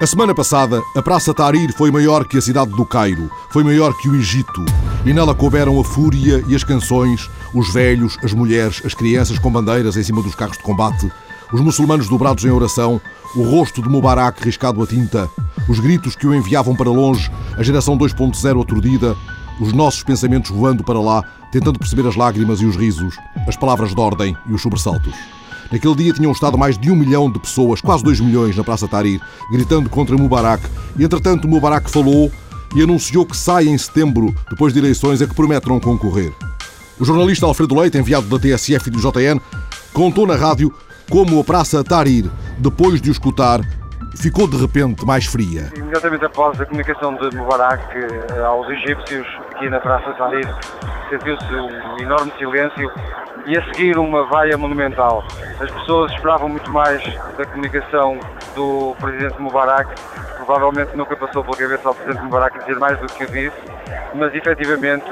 A semana passada, a Praça Tahrir foi maior que a cidade do Cairo, foi maior que o Egito, e nela couberam a fúria e as canções, os velhos, as mulheres, as crianças com bandeiras em cima dos carros de combate, os muçulmanos dobrados em oração, o rosto de Mubarak riscado a tinta, os gritos que o enviavam para longe, a geração 2.0 aturdida, os nossos pensamentos voando para lá, tentando perceber as lágrimas e os risos, as palavras de ordem e os sobressaltos. Naquele dia tinham estado mais de um milhão de pessoas, quase dois milhões, na Praça Tahrir, gritando contra Mubarak. E entretanto, Mubarak falou e anunciou que sai em setembro, depois de eleições a que promete não concorrer. O jornalista Alfredo Leite, enviado da TSF e do JN, contou na rádio como a Praça Tahrir, depois de o escutar, ficou de repente mais fria. Imediatamente após a comunicação de Mubarak eh, aos egípcios aqui na Praça Tahrir, sentiu-se um enorme silêncio e a seguir uma vaia monumental. As pessoas esperavam muito mais da comunicação do Presidente Mubarak, provavelmente nunca passou pela cabeça ao Presidente Mubarak dizer mais do que disse, mas efetivamente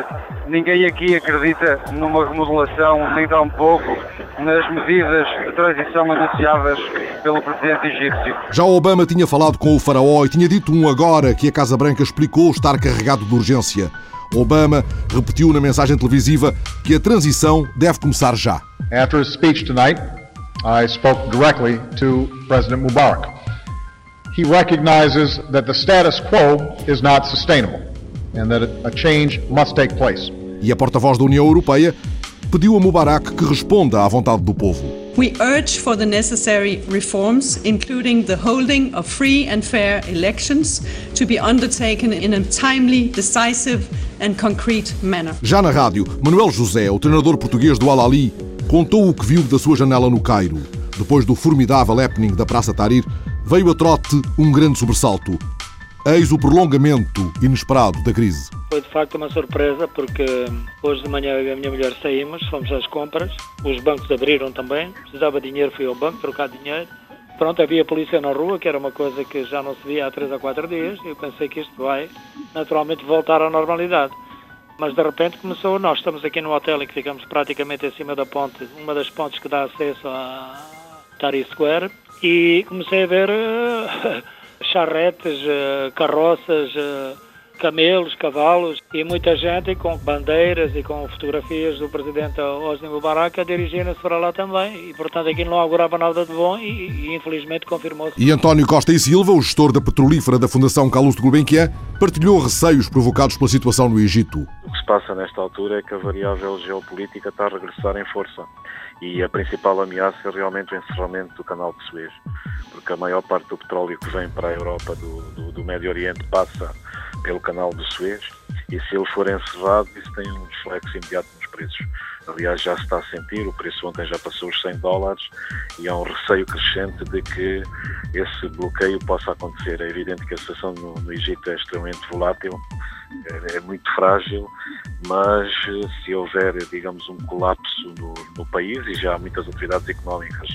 ninguém aqui acredita numa remodelação, nem tão pouco nas medidas de transição anunciadas pelo Presidente egípcio. Já Obama tinha falado com o faraó e tinha dito um agora que a Casa Branca explicou estar carregado de urgência. Obama repetiu na mensagem televisiva que a transição deve começar já. After his speech tonight, I spoke directly to President Mubarak. He recognizes that the status quo is not sustainable and that a change must take place. E a porta-voz da União Europeia pediu a Mubarak que responda à vontade do povo. We urge for the necessary reforms, including the holding of free and fair elections, to be undertaken in a timely, decisive and concrete manner. Já na rádio, Manuel José, o treinador português do Al-Ali, contou o que viu da sua janela no Cairo. Depois do formidável happening da Praça Tahrir, veio a trote um grande sobressalto. Eis o prolongamento inesperado da crise. Foi de facto uma surpresa porque hoje de manhã eu e a minha mulher saímos, fomos às compras, os bancos abriram também, precisava de dinheiro, fui ao banco trocar dinheiro. Pronto, havia polícia na rua, que era uma coisa que já não se via há três a quatro dias, eu pensei que isto vai naturalmente voltar à normalidade. Mas de repente começou, nós estamos aqui no hotel em que ficamos praticamente em cima da ponte, uma das pontes que dá acesso a Tari Square, e comecei a ver uh, charretes, uh, carroças, uh, camelos, cavalos e muita gente com bandeiras e com fotografias do presidente Hosni Mubarak a dirigirem-se para lá também. E, portanto, aquilo não augurava nada de bom e, e infelizmente confirmou-se. E António Costa e Silva, o gestor da petrolífera da Fundação Carlos de Gulbenkian, partilhou receios provocados pela situação no Egito. O que se passa nesta altura é que a variável geopolítica está a regressar em força e a principal ameaça é realmente o encerramento do canal de Suez, porque a maior parte do petróleo que vem para a Europa do, do, do Médio Oriente passa pelo canal de Suez e se ele for encerrado isso tem um reflexo imediato nos preços. Aliás, já se está a sentir, o preço ontem já passou os 100 dólares e há um receio crescente de que esse bloqueio possa acontecer. É evidente que a situação no, no Egito é extremamente volátil, é, é, muito frágil, mas se houver, digamos, um colapso no, no país, e já há muitas atividades económicas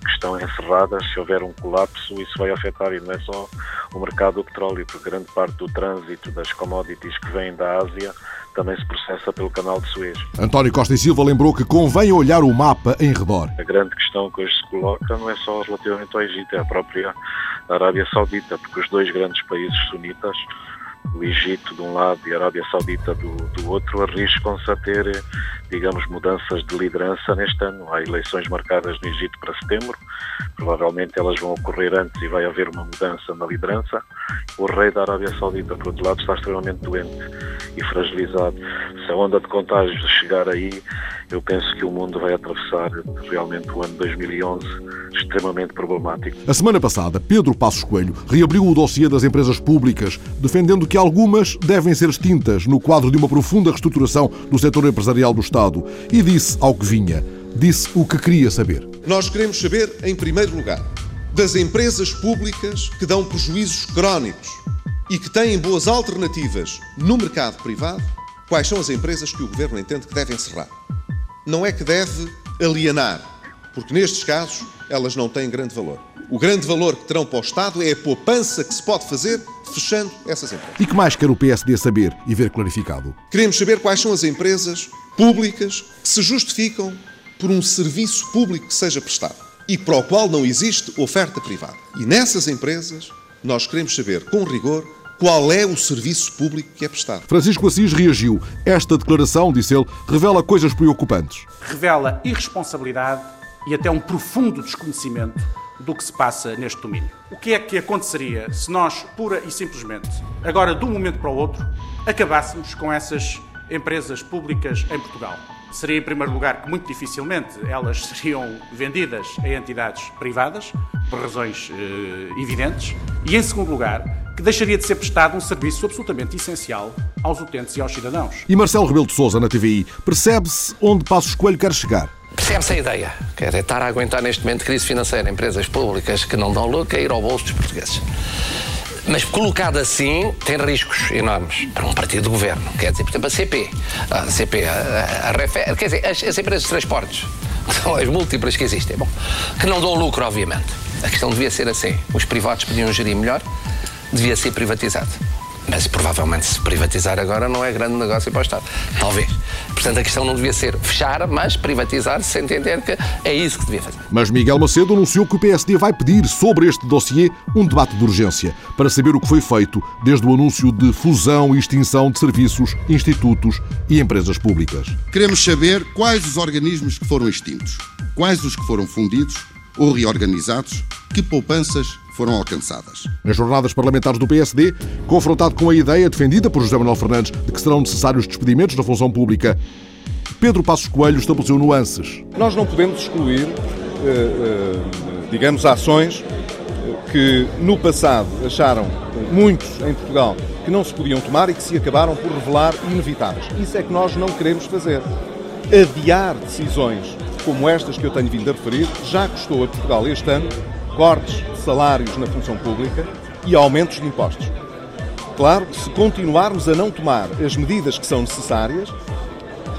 que estão encerradas, se houver um colapso, isso vai afetar, e não é só o mercado do petróleo, porque grande parte do trânsito das commodities que vêm da Ásia também se processa pelo canal de Suez. António Costa e Silva lembrou que convém olhar o mapa em redor. A grande questão que hoje se coloca não é só relativamente ao Egito, é a própria Arábia Saudita, porque os dois grandes países sunitas o Egito de um lado e a Arábia Saudita do, do outro arriscam-se a ter, digamos, mudanças de liderança neste ano. Há eleições marcadas no Egito para setembro, provavelmente elas vão ocorrer antes e vai haver uma mudança na liderança. O rei da Arábia Saudita, por outro lado, está extremamente doente e fragilizado. Se a onda de contágios chegar aí, eu penso que o mundo vai atravessar realmente o ano 2011 extremamente problemático. A semana passada, Pedro Passos Coelho reabriu o dossiê das empresas públicas, defendendo que algumas devem ser extintas no quadro de uma profunda reestruturação do setor empresarial do Estado e disse ao que vinha, disse o que queria saber. Nós queremos saber, em primeiro lugar, das empresas públicas que dão prejuízos crónicos e que têm boas alternativas no mercado privado, quais são as empresas que o Governo entende que devem encerrar. Não é que deve alienar, porque nestes casos elas não têm grande valor. O grande valor que terão para o Estado é a poupança que se pode fazer fechando essas empresas. E que mais quer o PSD saber e ver clarificado? Queremos saber quais são as empresas públicas que se justificam por um serviço público que seja prestado e para o qual não existe oferta privada. E nessas empresas Nós queremos saber, com rigor, qual é o serviço público que é prestado. Francisco Assis reagiu. Esta declaração, disse ele, revela coisas preocupantes. Revela irresponsabilidade e até um profundo desconhecimento do que se passa neste domínio. O que é que aconteceria se nós, pura e simplesmente, agora de um momento para o outro, acabássemos com essas empresas públicas em Portugal? Seria, em primeiro lugar, que muito dificilmente elas seriam vendidas a entidades privadas, por razões eh, evidentes, e, em segundo lugar, que deixaria de ser prestado um serviço absolutamente essencial aos utentes e aos cidadãos. E Marcelo Rebelo de Sousa na TVI, percebe-se onde Passos Coelho quer chegar? Percebe-se a ideia. Quer é estar a aguentar neste momento crise financeira empresas públicas que não dão lucro a ir ao bolso dos portugueses. Mas colocado assim, tem riscos enormes para um partido de governo. Quer dizer, por exemplo, a CP, a CP, a, a Refer, quer dizer, as, as, empresas de transportes, são as múltiplas que existem, bom, que não dão lucro, obviamente. A questão devia ser assim. Os privados podiam gerir melhor, devia ser privatizado. Mas provavelmente se privatizar agora não é grande negócio para o Estado. Talvez. Portanto, a questão não devia ser fechar, mas privatizar, sem entender que é isso que devia fazer. Mas Miguel Macedo anunciou que o PSD vai pedir sobre este dossiê um debate de urgência para saber o que foi feito desde o anúncio de fusão e extinção de serviços, institutos e empresas públicas. Queremos saber quais os organismos que foram extintos, quais os que foram fundidos ou reorganizados, que poupanças foram alcançadas. Nas jornadas parlamentares do PSD, confrontado com a ideia defendida por José Manuel Fernandes de que serão necessários despedimentos na função pública, Pedro Passos Coelho estabeleceu nuances. Nós não podemos excluir, digamos, ações que no passado acharam muitos em Portugal que não se podiam tomar e que se acabaram por revelar inevitáveis. Isso é que nós não queremos fazer. Adiar decisões como estas que eu tenho vindo a referir já custou a Portugal este ano cortes de salários na função pública e aumentos de impostos. Claro que se continuarmos a não tomar as medidas que são necessárias,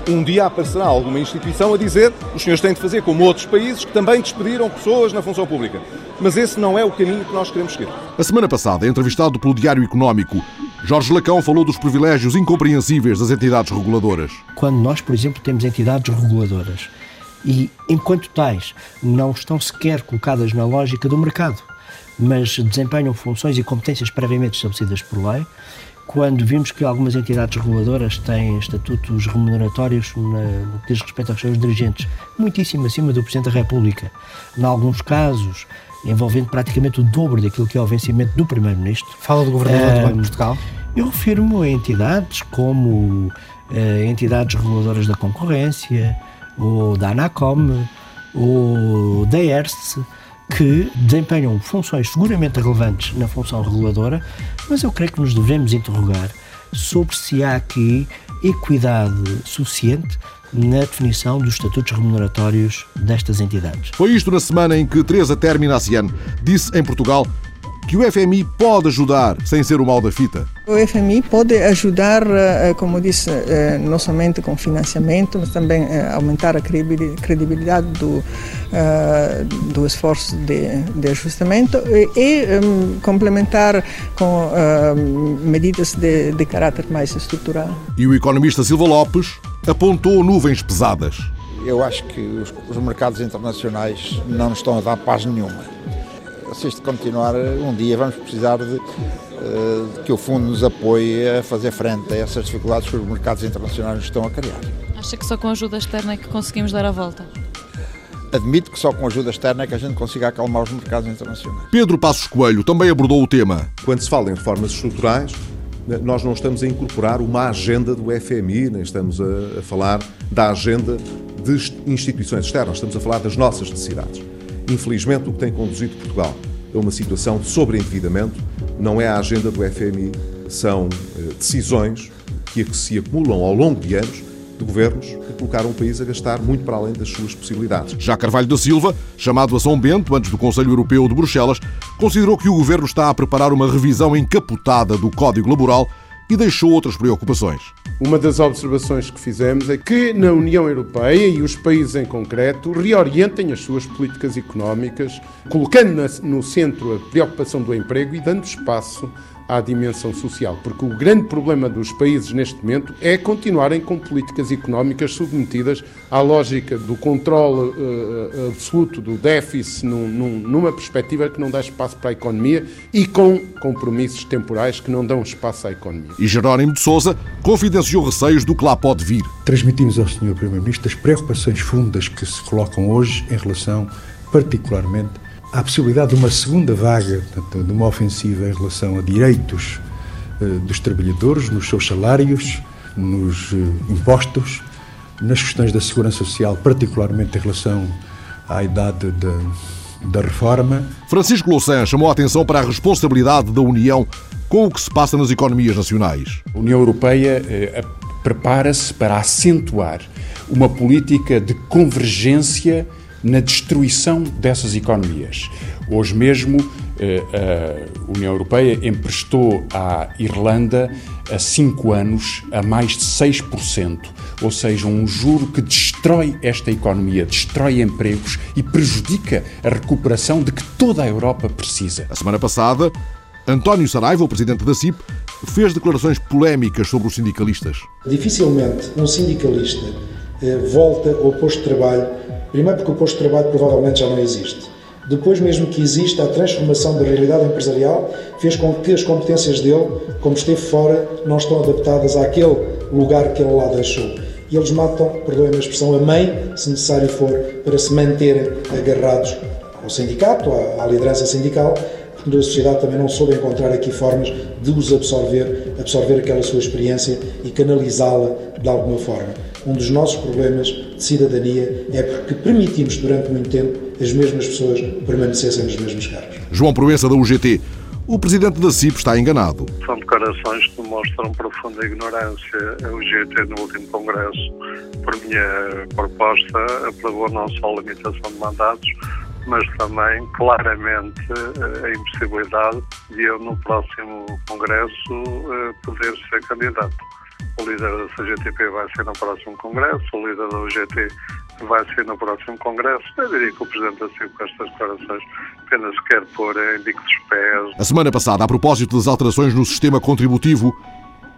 um dia aparecerá alguma instituição a dizer os senhores têm de fazer como outros países que também despediram pessoas na função pública. Mas esse não é o caminho que nós queremos seguir. A semana passada, entrevistado pelo Diário Económico, Jorge Lacão falou dos privilégios incompreensíveis das entidades reguladoras. Quando nós, por exemplo, temos entidades reguladoras e, enquanto tais, não estão sequer colocadas na lógica do mercado, mas desempenham funções e competências previamente estabelecidas por lei. Quando vimos que algumas entidades reguladoras têm estatutos remuneratórios no que diz respeito aos seus dirigentes, muitíssimo acima do Presidente da República, em alguns casos envolvendo praticamente o dobro daquilo que é o vencimento do Primeiro-Ministro. Fala do Governador do Banco de Portugal? Eu refiro-me a entidades como uh, entidades reguladoras da concorrência, ou da ANACOM, ou da ERST, que desempenham funções seguramente relevantes na função reguladora, mas eu creio que nos devemos interrogar sobre se há aqui equidade suficiente na definição dos estatutos remuneratórios destas entidades. Foi isto na semana em que Teresa Terminacian disse em Portugal que o FMI pode ajudar sem ser o mal da fita? O FMI pode ajudar, eh, como disse, eh, não somente com financiamento, mas também eh, aumentar a credibilidade do, do esforço de, de ajustamento e, um, complementar com medidas de, de caráter mais estrutural. E o economista Silva Lopes apontou nuvens pesadas. Eu acho que os, os mercados internacionais não nos estão a dar paz nenhuma se isto continuar, um dia vamos precisar de, eh, de, que o fundo nos apoie a fazer frente a essas dificuldades que os mercados internacionais nos estão a criar. Acha que só com ajuda externa é que conseguimos dar a volta? Admito que só com ajuda externa é que a gente consiga acalmar os mercados internacionais. Pedro Passos Coelho também abordou o tema. Quando se fala em reformas estruturais, nós não estamos a incorporar uma agenda do FMI, nem estamos a, a falar da agenda de instituições externas, estamos a falar das nossas necessidades. Infelizmente, o que tem conduzido Portugal a uma situação de sobreendividamento não é a agenda do FMI, são eh, decisões que se acumulam ao longo de anos de governos que colocaram o país a gastar muito para além das suas possibilidades. Já Carvalho da Silva, chamado a São Bento antes do Conselho Europeu de Bruxelas, considerou que o governo está a preparar uma revisão encapotada do Código Laboral e deixou outras preocupações. Uma das observações que fizemos é que na União Europeia e os países em concreto reorientem as suas políticas económicas, colocando no centro a preocupação do emprego e dando espaço à dimensão social, porque o grande problema dos países neste momento é continuarem com políticas económicas submetidas à lógica do controle uh, absoluto do déficit num, num, numa perspectiva que não dá espaço para a economia e com compromissos temporais que não dão espaço à economia. E Jerónimo de Sousa confidenciou receios do que lá pode vir. Transmitimos ao Sr. Primeiro-Ministro as preocupações fundas que se colocam hoje em relação, particularmente, à possibilidade de uma segunda vaga, portanto, de uma ofensiva em relação a direitos eh, dos trabalhadores, nos seus salários, nos eh, impostos, nas questões da segurança social, particularmente em relação à idade da, da reforma. Francisco Louçã chamou a atenção para a responsabilidade da União com o que se passa nas economias nacionais. A União Europeia eh, prepara-se para acentuar uma política de convergência na destruição dessas economias. Hoje mesmo, eh, a União Europeia emprestou à Irlanda a cinco anos a mais de 6%, ou seja, um juro que destrói esta economia, destrói empregos e prejudica a recuperação de que toda a Europa precisa. A semana passada, António Saraiva, o presidente da CIP, fez declarações polémicas sobre os sindicalistas. Dificilmente um sindicalista eh, volta ao posto de trabalho Primeiro porque o posto de trabalho provavelmente já não existe. Depois, mesmo que exista, a transformação da realidade empresarial fez com que as competências dele, como esteve fora, não estão adaptadas àquele lugar que ele lá deixou. E eles matam, perdoem a expressão, a mãe, se necessário for, para se manterem agarrados ao sindicato, à, liderança sindical, porque a sociedade também não soube encontrar aqui formas de os absorver, absorver aquela sua experiência e canalizá-la de alguma forma. Um dos nossos problemas de cidadania é porque permitimos durante muito tempo as mesmas pessoas permanecessem nos mesmos cargos. João Proença, da UGT. O presidente da CIP está enganado. São declarações que mostram profunda ignorância. A UGT, no último congresso, por minha proposta, aprovou não só a limitação de mandatos, mas também claramente a impossibilidade de eu, no próximo congresso, eh, poder ser candidato. O líder da CGTP vai ser no próximo Congresso, o líder da UGT vai ser no próximo Congresso. Eu diria que o Presidente da CIP, com estas declarações, apenas quer pôr em bico dos pés. A semana passada, a propósito das alterações no sistema contributivo,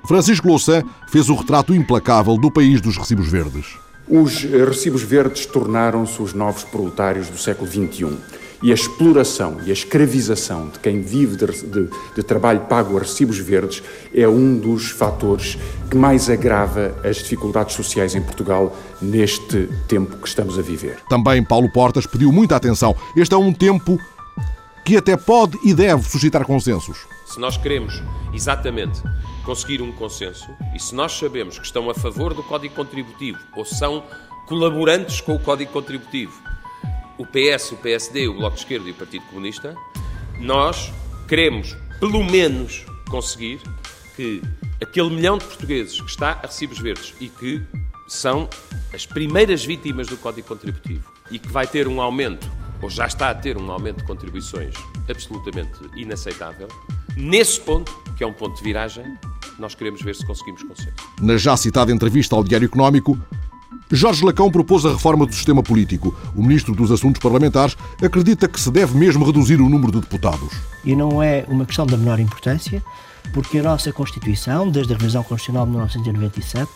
Francisco Louçã fez o retrato implacável do país dos recibos verdes. Os recibos verdes tornaram-se os novos proletários do século XXI e a exploração e a escravização de quem vive de, de, de, trabalho pago a recibos verdes é um dos fatores que mais agrava as dificuldades sociais em Portugal neste tempo que estamos a viver. Também Paulo Portas pediu muita atenção. Este é um tempo que até pode e deve suscitar consensos. Se nós queremos exatamente conseguir um consenso e se nós sabemos que estão a favor do Código Contributivo ou são colaborantes com o Código Contributivo o PS, o PSD, o Bloco de Esquerda e o Partido Comunista, nós queremos, pelo menos, conseguir que aquele milhão de portugueses que está a recibos verdes e que são as primeiras vítimas do Código Contributivo e que vai ter um aumento, ou já está a ter um aumento de contribuições absolutamente inaceitável, nesse ponto, que é um ponto de viragem, nós queremos ver se conseguimos consenso. Na já citada entrevista ao Diário Económico, Jorge Lacão propôs a reforma do sistema político. O ministro dos Assuntos Parlamentares acredita que se deve mesmo reduzir o número de deputados. E não é uma questão da menor importância, porque a nossa Constituição, desde a revisão constitucional de 1997,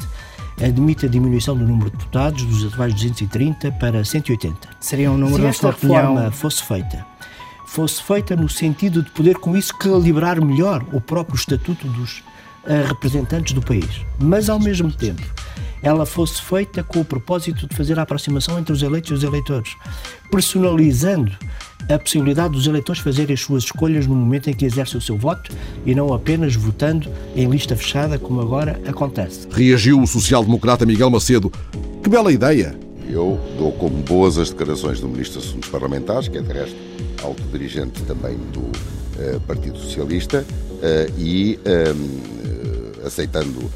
admite a diminuição do número de deputados dos atuais 230 para 180. Seria um número Se esta reforma fosse feita, fosse feita no sentido de poder com isso calibrar melhor o próprio estatuto dos uh, representantes do país, mas ao mesmo tempo ela fosse feita com o propósito de fazer a aproximação entre os eleitos e os eleitores, personalizando a possibilidade dos eleitores fazerem as suas escolhas no momento em que exercem o seu voto e não apenas votando em lista fechada, como agora acontece. Reagiu o social-democrata Miguel Macedo. Que bela ideia! Eu dou como boas as declarações do Ministro dos Assuntos Parlamentares, que é de resto alto dirigente também do uh, Partido Socialista, uh, e uh, aceitando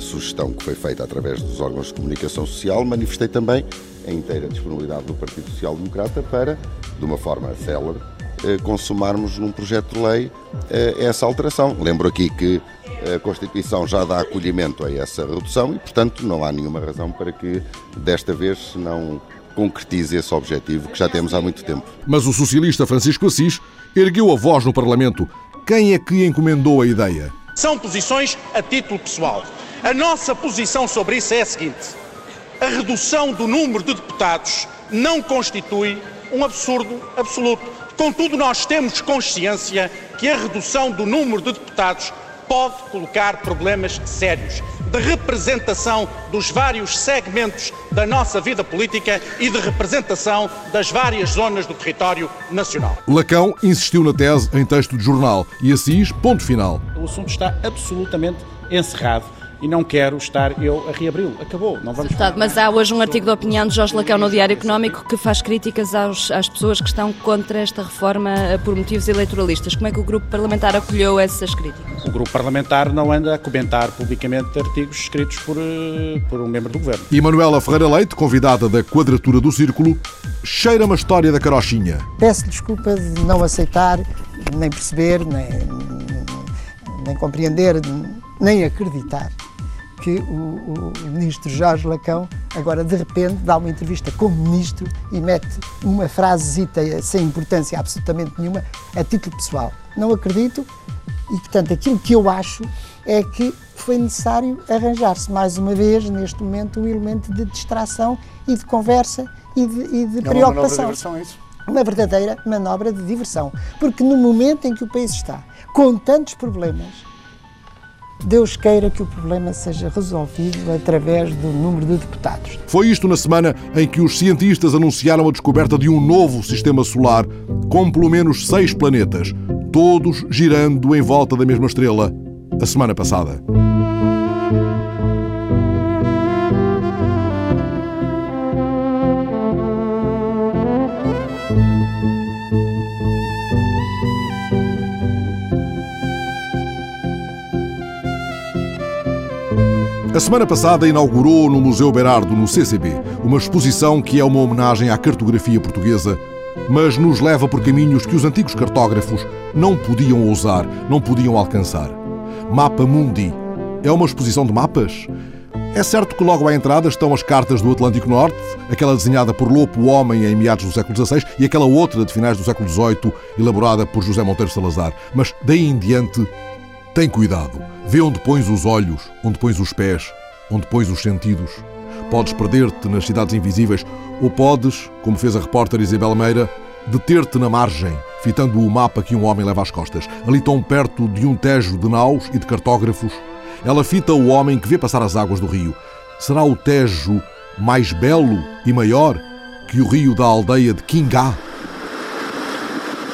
sugestão que foi feita através dos órgãos de comunicação social, manifestei também a inteira disponibilidade do Partido Social Democrata para, de uma forma célere, eh, consumarmos num projeto de lei eh, essa alteração. Lembro aqui que a Constituição já dá acolhimento a essa redução e, portanto, não há nenhuma razão para que desta vez não concretize esse objetivo que já temos há muito tempo. Mas o socialista Francisco Assis ergueu a voz no Parlamento quem é que encomendou a ideia? São posições a título pessoal. A nossa posição sobre isso é a seguinte: a redução do número de deputados não constitui um absurdo absoluto. Contudo, nós temos consciência que a redução do número de deputados pode colocar problemas sérios de representação dos vários segmentos da nossa vida política e de representação das várias zonas do território nacional. Lacão insistiu na tese em texto de jornal e Assis, ponto final. O assunto está absolutamente encerrado e não quero estar eu a reabri-lo. Acabou, não vamos Deputado, mas há hoje um artigo de opinião de Jorge Lacão no Diário Económico que faz críticas aos, às pessoas que estão contra esta reforma eh, por motivos eleitoralistas. Como é que o grupo parlamentar acolheu essas críticas? O grupo parlamentar não anda a comentar publicamente artigos escritos por, eh, por um membro do governo. E Manuela Ferreira Leite, convidada da Quadratura do Círculo, cheira uma história da carochinha. Peço desculpa de não aceitar, nem perceber, nem, nem compreender, nem acreditar que o, o, ministro Jorge Lacão agora de repente dá uma entrevista como ministro e mete uma frasezita sem importância absolutamente nenhuma a título pessoal. Não acredito e, portanto, aquilo que eu acho é que foi necessário arranjar-se mais uma vez, neste momento, um elemento de distração e de conversa e de, e de é preocupação. Uma, diversão, é isso? uma verdadeira manobra de diversão. Porque no momento em que o país está com tantos problemas, Deus queira que o problema seja resolvido através do número de deputados. Foi isto na semana em que os cientistas anunciaram a descoberta de um novo sistema solar com pelo menos seis planetas, todos girando em volta da mesma estrela, a semana passada. A semana passada inaugurou no Museu Berardo, no CCB, uma exposição que é uma homenagem à cartografia portuguesa, mas nos leva por caminhos que os antigos cartógrafos não podiam ousar, não podiam alcançar. Mapa Mundi é uma exposição de mapas? É certo que logo à entrada estão as cartas do Atlântico Norte, aquela desenhada por Lopo Homem em meados do século XVI e aquela outra de finais do século XVIII, elaborada por José Monteiro Salazar. Mas daí em diante, tem cuidado. Vê onde pões os olhos, onde pões os pés, onde pões os sentidos. Podes perder-te nas cidades invisíveis ou podes, como fez a repórter Isabel Meira, deter-te na margem, fitando o mapa que um homem leva às costas. Ali tão perto de um tejo de naus e de cartógrafos, ela fita o homem que vê passar as águas do rio. Será o tejo mais belo e maior que o rio da aldeia de Quingá?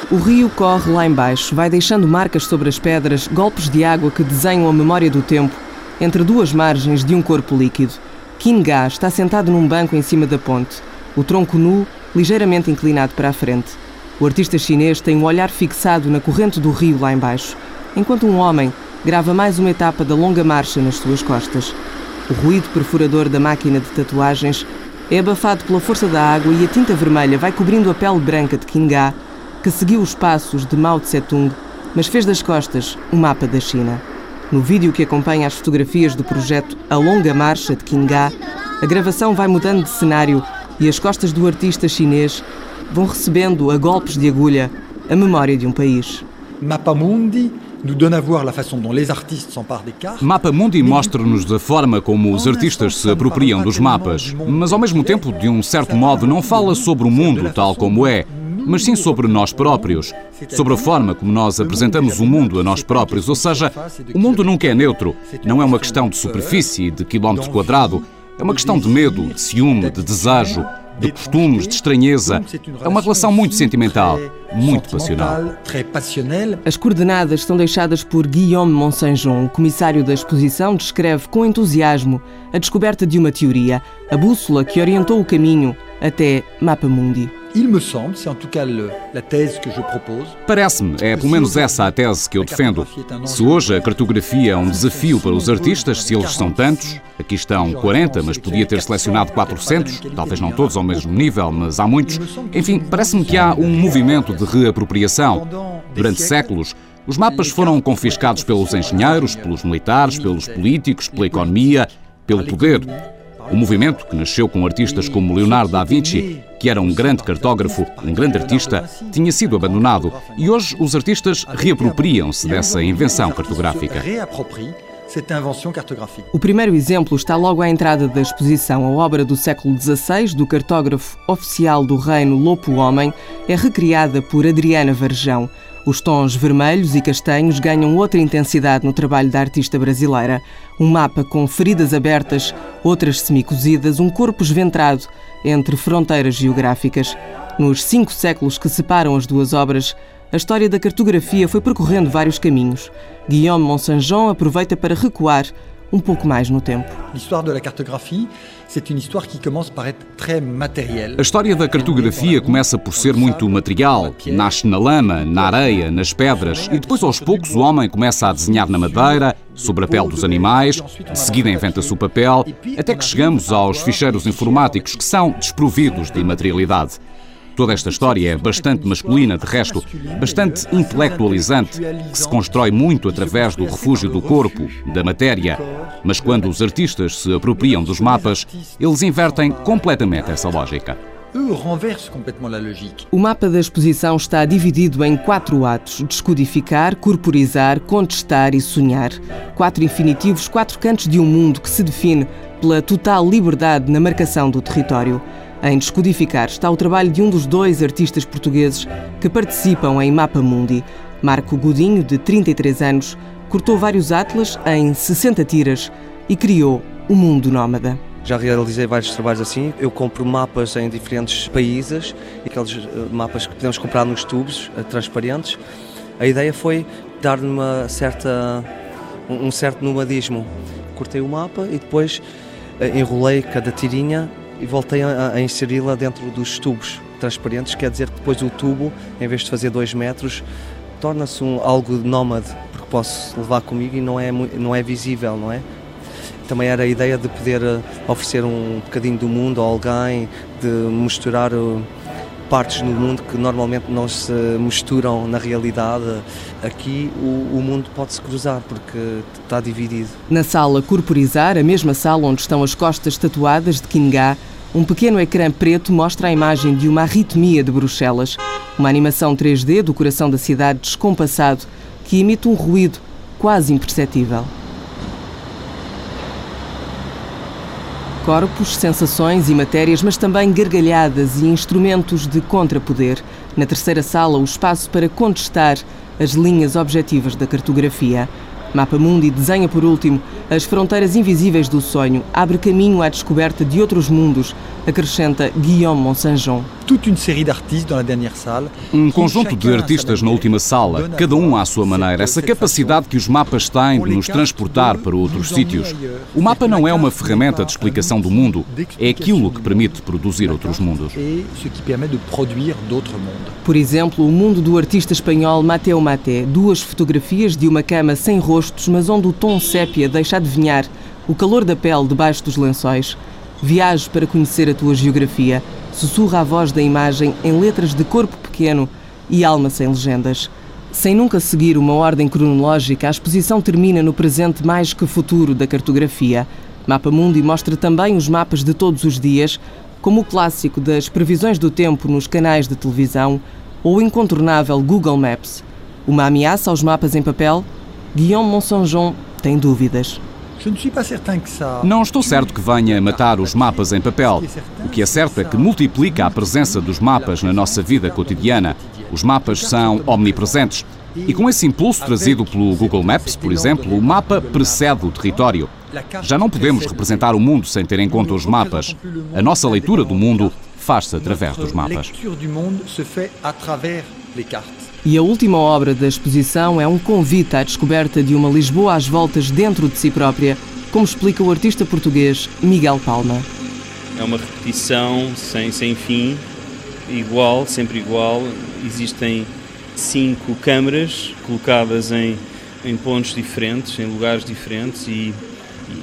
O rio corre lá embaixo, vai deixando marcas sobre as pedras, golpes de água que desenham a memória do tempo, entre duas margens de um corpo líquido. Kinga está sentado num banco em cima da ponte, o tronco nu, ligeiramente inclinado para a frente. O artista chinês tem um olhar fixado na corrente do rio lá embaixo, enquanto um homem grava mais uma etapa da longa marcha nas suas costas. O ruído perfurador da máquina de tatuagens é abafado pela força da água e a tinta vermelha vai cobrindo a pele branca de Kinga, que seguiu os passos de Mao Tse-tung, mas fez das costas um mapa da China. No vídeo que acompanha as fotografias do projeto A Longa Marcha de Qingá, a gravação vai mudando de cenário e as costas do artista chinês vão recebendo a golpes de agulha a memória de um país. Mapa Mundi. Mapa Mundi mostra-nos a forma como os artistas se apropriam dos mapas, mas ao mesmo tempo, de um certo modo, não fala sobre o mundo tal como é, mas sim sobre nós próprios, sobre a forma como nós apresentamos o mundo a nós próprios. Ou seja, o mundo nunca é neutro, não é uma questão de superfície, de quilómetro quadrado, é uma questão de medo, de ciúme, de desejo, de costumes, de estranheza. É uma relação muito sentimental, muito passional. As coordenadas são deixadas por Guillaume Monsanjon, o comissário da exposição, descreve com entusiasmo a descoberta de uma teoria, a bússola que orientou o caminho até Mapa Mundi. Il me semble, c'est en tout cas la thèse que je propose. Parece-me, é pelo menos essa a tese que eu defendo. Se hoje a cartografia é um desafio para os artistas, se eles são tantos, aqui estão 40, mas podia ter selecionado 400, talvez não todos ao mesmo nível, mas há muitos. Enfim, parece-me que há um movimento de reapropriação. Durante séculos, os mapas foram confiscados pelos engenheiros, pelos militares, pelos políticos, pela economia, pelo poder. O movimento, que nasceu com artistas como Leonardo da Vinci, que era um grande cartógrafo, um grande artista, tinha sido abandonado e hoje os artistas reapropriam-se dessa invenção cartográfica. O primeiro exemplo está logo à entrada da exposição. A obra do século XVI, do cartógrafo oficial do reino Lopo Homem, é recriada por Adriana Varjão. Os tons vermelhos e castanhos ganham outra intensidade no trabalho da artista brasileira. Um mapa com feridas abertas, outras semicozidas, um corpo esventrado entre fronteiras geográficas. Nos cinco séculos que separam as duas obras, a história da cartografia foi percorrendo vários caminhos. Guillaume Monsanjon aproveita para recuar um pouco mais no tempo. A história da cartografia começa por ser muito material. Nasce na lama, na areia, nas pedras e depois aos poucos o homem começa a desenhar na madeira, sobre a pele dos animais, de seguida inventa-se o papel, até que chegamos aos ficheiros informáticos que são desprovidos de materialidade. Toda esta história é bastante masculina, de resto, bastante intelectualizante, que se constrói muito através do refúgio do corpo, da matéria. Mas quando os artistas se apropriam dos mapas, eles invertem completamente essa lógica. O mapa da exposição está dividido em quatro atos: descodificar, corporizar, contestar e sonhar. Quatro infinitivos, quatro cantos de um mundo que se define pela total liberdade na marcação do território. Em descodificar está o trabalho de um dos dois artistas portugueses que participam em Mapa Mundi. Marco Godinho, de 33 anos, cortou vários atlas em 60 tiras e criou o Mundo Nómada. Já realizei vários trabalhos assim. Eu compro mapas em diferentes países, aqueles eh, mapas que podemos comprar nos tubos eh, transparentes. A ideia foi dar-lhe uma certa, um certo nomadismo. Cortei o mapa e depois eh, enrolei cada tirinha e voltei a, a inseri-la dentro dos tubos transparentes, quer dizer que depois o tubo, em vez de fazer 2 metros, torna-se um, algo nómade, porque posso levar comigo e não é, não é visível, não é? Também era a ideia de poder eh, oferecer um bocadinho do mundo a alguém, de misturar partes do mundo que normalmente não se misturam na realidade. Aqui o, o mundo pode-se cruzar porque está dividido. Na sala Corporizar, a mesma sala onde estão as costas tatuadas de Kingá, um pequeno ecrã preto mostra a imagem de uma arritmia de Bruxelas, uma animação 3D do coração da cidade descompassado que emite um ruído quase imperceptível. Corpos, sensações e matérias, mas também gargalhadas e instrumentos de contrapoder. Na terceira sala, o espaço para contestar as linhas objetivas da cartografia. Mapa Mundi desenha, por último, as fronteiras invisíveis do sonho, abre caminho à descoberta de outros mundos, acrescenta Guillaume Monsanjon. Um conjunto de artistas na última sala, cada um à sua maneira, essa capacidade que os mapas têm de nos transportar para outros sítios. O mapa não é uma ferramenta de explicação do mundo, é aquilo que permite produzir outros mundos. Por exemplo, o mundo do artista espanhol Mateo Maté, duas fotografias de uma cama sem rostos, mas onde o tom sépia deixa adivinhar o calor da pele debaixo dos lençóis. Viaje para conhecer a tua geografia. Sussurra a voz da imagem em letras de corpo pequeno e alma sem legendas. Sem nunca seguir uma ordem cronológica, a exposição termina no presente mais que futuro da cartografia. Mapa Mundi mostra também os mapas de todos os dias, como o clássico das previsões do tempo nos canais de televisão ou o incontornável Google Maps. Uma ameaça aos mapas em papel? Guillaume Monsanjon tem dúvidas. Não estou certo que venha matar os mapas em papel. O que é certo é que multiplica a presença dos mapas na nossa vida cotidiana. Os mapas são omnipresentes. E com esse impulso trazido pelo Google Maps, por exemplo, o mapa precede o território. Já não podemos representar o mundo sem ter em conta os mapas. A nossa leitura do mundo faz-se através dos mapas. E a última obra da exposição é um convite à descoberta de uma Lisboa às voltas dentro de si própria, como explica o artista português Miguel Palma. É uma repetição sem, sem fim, igual, sempre igual. Existem cinco câmaras colocadas em, em pontos diferentes, em lugares diferentes e,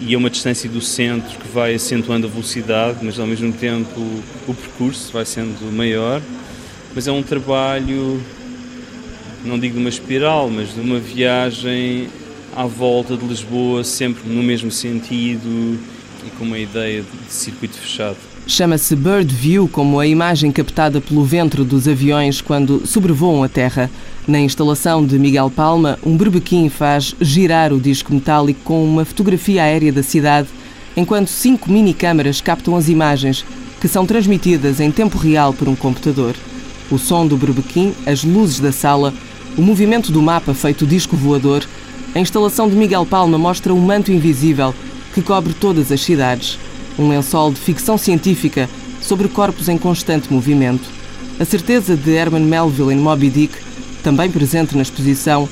e uma distância do centro que vai acentuando a velocidade, mas ao mesmo tempo o percurso vai sendo maior. Mas é um trabalho não digo de uma espiral, mas de uma viagem à volta de Lisboa, sempre no mesmo sentido, e com uma ideia de circuito fechado. Chama-se Bird View, como a imagem captada pelo ventre dos aviões quando sobrevoam a Terra. Na instalação de Miguel Palma, um berbequim faz girar o disco metálico com uma fotografia aérea da cidade, enquanto cinco mini-câmaras captam as imagens, que são transmitidas em tempo real por um computador. O som do berbequim, as luzes da sala, o movimento do mapa feito disco voador, a instalação de Miguel Palma mostra um manto invisível que cobre todas as cidades um lençol de ficção científica sobre corpos em constante movimento. A certeza de Herman Melville em Moby Dick, também presente na exposição,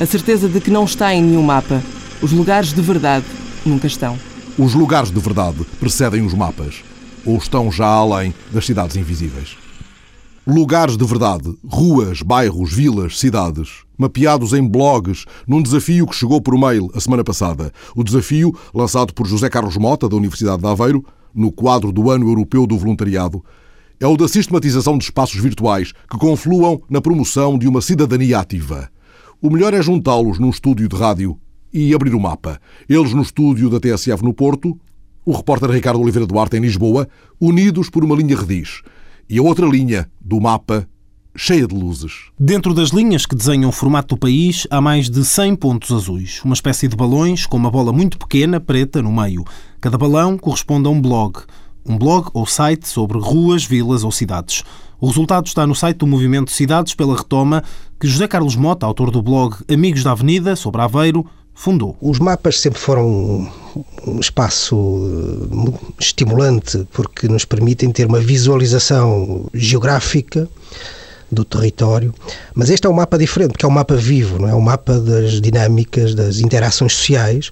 a certeza de que não está em nenhum mapa. Os lugares de verdade nunca estão. Os lugares de verdade precedem os mapas, ou estão já além das cidades invisíveis. Lugares de verdade, ruas, bairros, vilas, cidades, mapeados em blogs, num desafio que chegou por mail a semana passada. O desafio, lançado por José Carlos Mota, da Universidade de Aveiro, no quadro do Ano Europeu do Voluntariado, é o da sistematização de espaços virtuais que confluam na promoção de uma cidadania ativa. O melhor é juntá-los num estúdio de rádio e abrir o mapa. Eles no estúdio da TSF no Porto, o repórter Ricardo Oliveira Duarte em Lisboa, unidos por uma linha rediz e a outra linha do mapa cheia de luzes. Dentro das linhas que desenham o formato do país, há mais de 100 pontos azuis, uma espécie de balões com uma bola muito pequena, preta, no meio. Cada balão corresponde a um blog. Um blog ou site sobre ruas, vilas ou cidades. O resultado está no site do Movimento Cidades pela Retoma, que José Carlos Mota, autor do blog Amigos da Avenida, sobre Aveiro, fundou. Os mapas sempre foram um espaço eh, estimulante porque nos permitem ter uma visualização geográfica do território, mas este é um mapa diferente, porque é um mapa vivo, não é? Um mapa das dinâmicas, das interações sociais,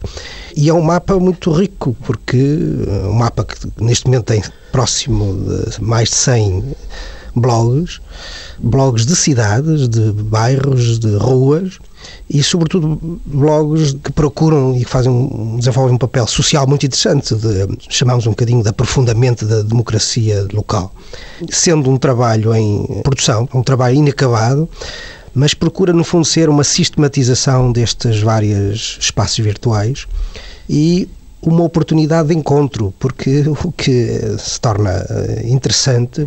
e é um mapa muito rico, porque é um mapa que neste momento tem próximo de mais de 100 blogs, blogs de cidades, de bairros, de ruas, e, sobretudo, blogs que procuram e que fazem desenvolvem um papel social muito interessante, de, chamamos um bocadinho de aprofundamento da democracia local. Sendo um trabalho em produção, um trabalho inacabado, mas procura, no fundo, ser uma sistematização destes vários espaços virtuais e uma oportunidade de encontro, porque o que se torna eh, interessante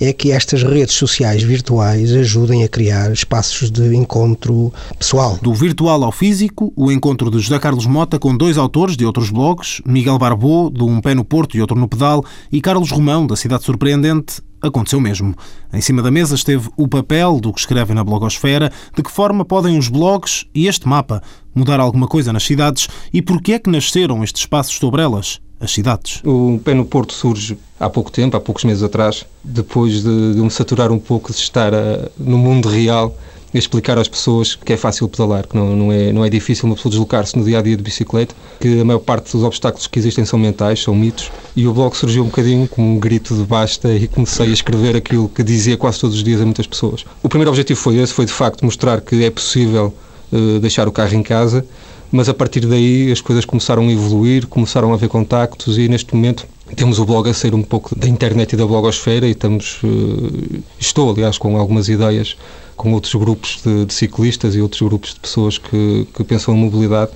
é que estas redes sociais virtuais ajudem a criar espaços de encontro pessoal. Do virtual ao físico, o encontro de José Carlos Mota com dois autores de outros blogs, Miguel Barbô, de Um Pé no Porto e Outro no Pedal, e Carlos Romão, da Cidade Surpreendente, aconteceu mesmo. Em cima da mesa esteve o papel do que escrevem na blogosfera, de que forma podem os blogs e este mapa mudar alguma coisa nas cidades e porquê é que nasceram estes espaços sobre elas as cidades. O Pé no Porto surge há pouco tempo, há poucos meses atrás, depois de, de me saturar um pouco de estar uh, no mundo real explicar às pessoas que é fácil pedalar, que não, não, é, não é difícil uma pessoa deslocar-se no dia a dia de bicicleta, que a maior parte dos obstáculos que existem são mentais, são mitos. E o blog surgiu um bocadinho como um grito de basta e comecei a escrever aquilo que dizia quase todos os dias a muitas pessoas. O primeiro objetivo foi esse, foi de facto mostrar que é possível uh, deixar o carro em casa mas a partir daí as coisas começaram a evoluir, começaram a haver contactos e neste momento temos o blog a sair um pouco da internet e da blogosfera e estamos, uh, estou aliás com algumas ideias com outros grupos de, de, ciclistas e outros grupos de pessoas que, que pensam em mobilidade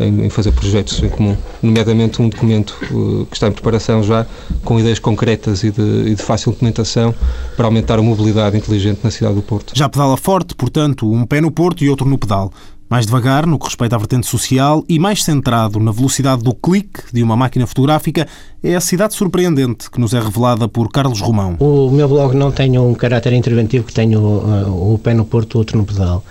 em, em, fazer projetos em comum, nomeadamente um documento uh, que está em preparação já, com ideias concretas e de, e de, fácil implementação para aumentar a mobilidade inteligente na cidade do Porto. Já pedala forte, portanto, um pé no Porto e outro no pedal. Mais devagar, no que respeita à vertente social, e mais centrado na velocidade do clique de uma máquina fotográfica, é a cidade surpreendente que nos é revelada por Carlos Romão. O meu blog não tem um caráter interventivo que tem o, uh, o pé no porto, outro no pedal.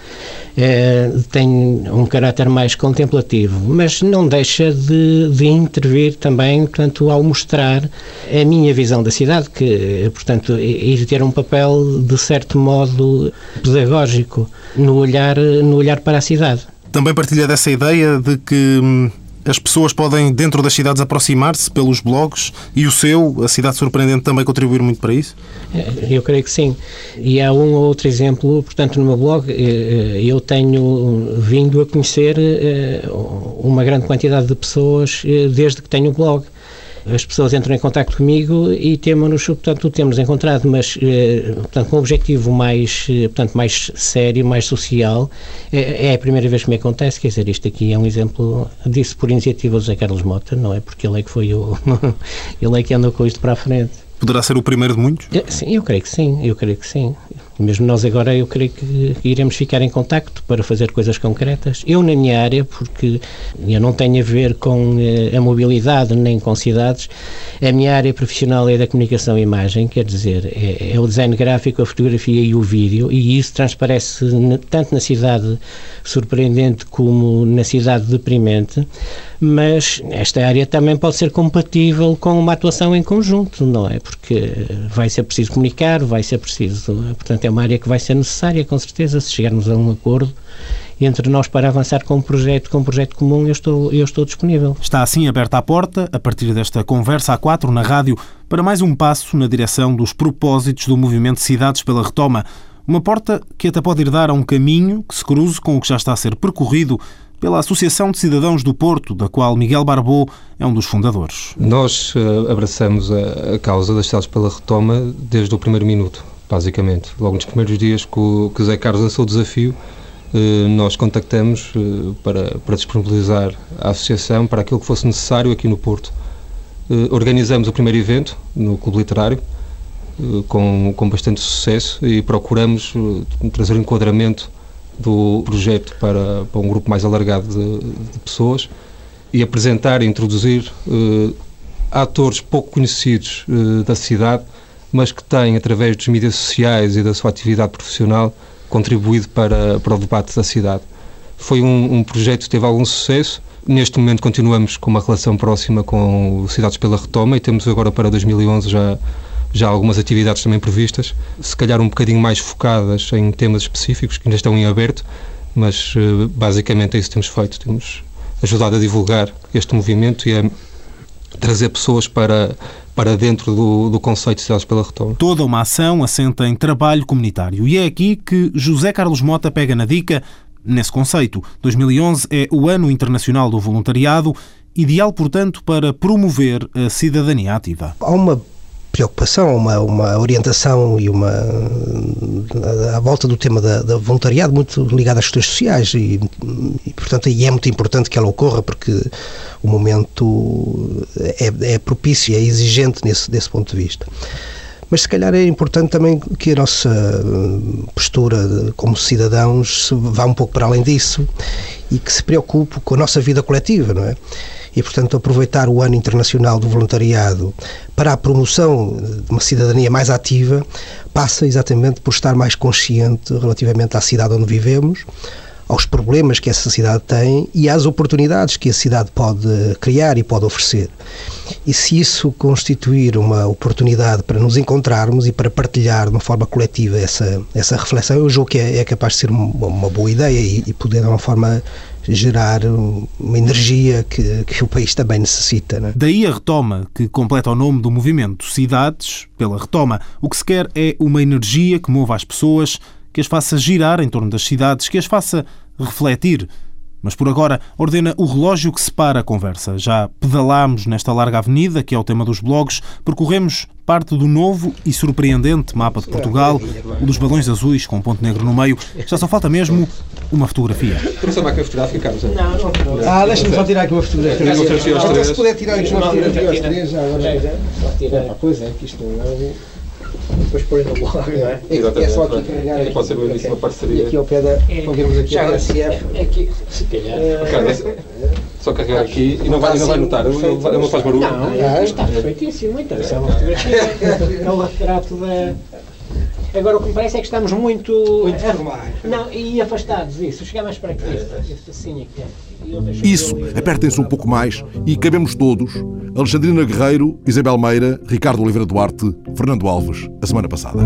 É, tem um caráter mais contemplativo, mas não deixa de, de intervir também, portanto, ao mostrar a minha visão da cidade, que, portanto, ir ter um papel, de certo modo, pedagógico no olhar, no olhar para a cidade. Também partilha dessa ideia de que hum, as pessoas podem, dentro das cidades, aproximar-se pelos blogs e o seu, a Cidade Surpreendente, também contribuir muito para isso? É, eu creio que sim. E há um ou outro exemplo, portanto, no meu blog, eh, eh, eu tenho vindo a conhecer eh, uma grande quantidade de pessoas desde que tenho o blog. As pessoas entram em contato comigo e temos-nos, portanto, temos encontrado, mas eh, portanto, com um objetivo mais, eh, portanto, mais sério, mais social. É, é, a primeira vez que me acontece, quer dizer, isto aqui é um exemplo disso por iniciativa do José Carlos Mota, não é? Porque ele é que foi o. ele é que andou com isto para a frente. Poderá ser o primeiro de muitos? Sim, eu creio que sim, eu creio que sim. Mesmo nós agora, eu creio que iremos ficar em contacto para fazer coisas concretas. Eu, na minha área, porque eu não tenho a ver com eh, a mobilidade nem com cidades, a minha área profissional é da comunicação e imagem, quer dizer, é, é o design gráfico, a fotografia e o vídeo, e isso transparece tanto na cidade surpreendente como na cidade deprimente, mas esta área também pode ser compatível com uma atuação em conjunto, não é? Porque vai ser preciso comunicar, vai ser preciso, portanto, é uma área que vai ser necessária, com certeza, se chegarmos a um acordo entre nós para avançar com um projeto, com um projeto comum, eu estou, eu estou disponível. Está assim aberta a porta, a partir desta conversa a quatro na rádio, para mais um passo na direção dos propósitos do movimento Cidades pela Retoma. Uma porta que até pode ir dar a um caminho que se cruze com o que já está a ser percorrido pela Associação de Cidadãos do Porto, da qual Miguel Barbô é um dos fundadores. Nós uh, abraçamos a, a, causa das cidades pela retoma desde o primeiro minuto, basicamente. Logo nos primeiros dias que o, Zé Carlos lançou o desafio, uh, nós contactamos uh, para, para disponibilizar a associação para aquilo que fosse necessário aqui no Porto. organizamos o primeiro evento no Clube Literário, com, com bastante sucesso e procuramos trazer enquadramento do projeto para, para um grupo mais alargado de, de pessoas e apresentar e introduzir atores pouco conhecidos da cidade, mas que têm, através dos mídias sociais e da sua atividade profissional, contribuído para, para o debate da cidade. Foi um, um projeto que teve algum sucesso. Neste momento continuamos com uma relação próxima com o Cidades pela Retoma e temos agora para 2011 já já algumas atividades também previstas, se calhar um bocadinho mais focadas em temas específicos que ainda estão em aberto, mas eh, basicamente é isso que temos feito. Temos ajudado a divulgar este movimento e a trazer pessoas para, para dentro do, do conceito de cidades pela retoma. Toda uma ação assenta em trabalho comunitário e é aqui que José Carlos Mota pega na dica nesse conceito. 2011 é o Ano Internacional do Voluntariado, ideal, portanto, para promover a cidadania ativa. Há uma preocupação, uma, uma orientação e uma à volta do tema da, da voluntariado muito ligada às questões sociais e, e, portanto e é muito importante que ela ocorra porque o momento é, é propício, é exigente nesse, desse ponto de vista. Mas se calhar é importante também que a nossa postura como cidadãos vá um pouco para além disso e que se preocupe com a nossa vida coletiva, não é? E, portanto, aproveitar o Ano Internacional do Voluntariado para a promoção de uma cidadania mais ativa passa exatamente por estar mais consciente relativamente à cidade onde vivemos, aos problemas que essa cidade tem e às oportunidades que a cidade pode criar e pode oferecer. E se isso constituir uma oportunidade para nos encontrarmos e para partilhar de uma forma coletiva essa, essa reflexão, eu julgo que é, é capaz de ser uma, uma boa ideia e, e poder, de uma forma gerar uma energia que, que o país também necessita. Né? Daí a retoma, que completa o nome do movimento Cidades pela Retoma. O que se quer é uma energia que mova as pessoas, que as faça girar em torno das cidades, que as faça refletir mas por agora ordena o relógio que separa a conversa. Já pedalámos nesta larga avenida, que é o tema dos blogs, percorremos parte do novo e surpreendente mapa de Portugal, o dos balões azuis com um ponto negro no meio. Já só falta mesmo uma fotografia. Trouxe a máquina fotográfica, Carlos? Não, não. Ah, deixa-me só tirar aqui uma fotografia. Se puder tirar aqui uma fotografia aos três, agora. Pois é, que isto não é depois põe no blog, não é? Exatamente. É só aqui carregar. É, pode ser o início de uma parceria. E aqui ao pé da. É, aqui SF. É aqui, se calhar. Só carregar aqui e não vai, não vai notar, ele não faz barulho. Não, está perfeitíssimo, então. Isso é uma fotografia. É o retrato da. Agora o que me parece é que estamos muito. Muito formais. Não, e afastados, isso. Chegar mais para aqui. Assim aqui. Isso, apertem-se um pouco mais e cabemos todos. Alexandrina Guerreiro, Isabel Meira, Ricardo Oliveira Duarte, Fernando Alves, a semana passada.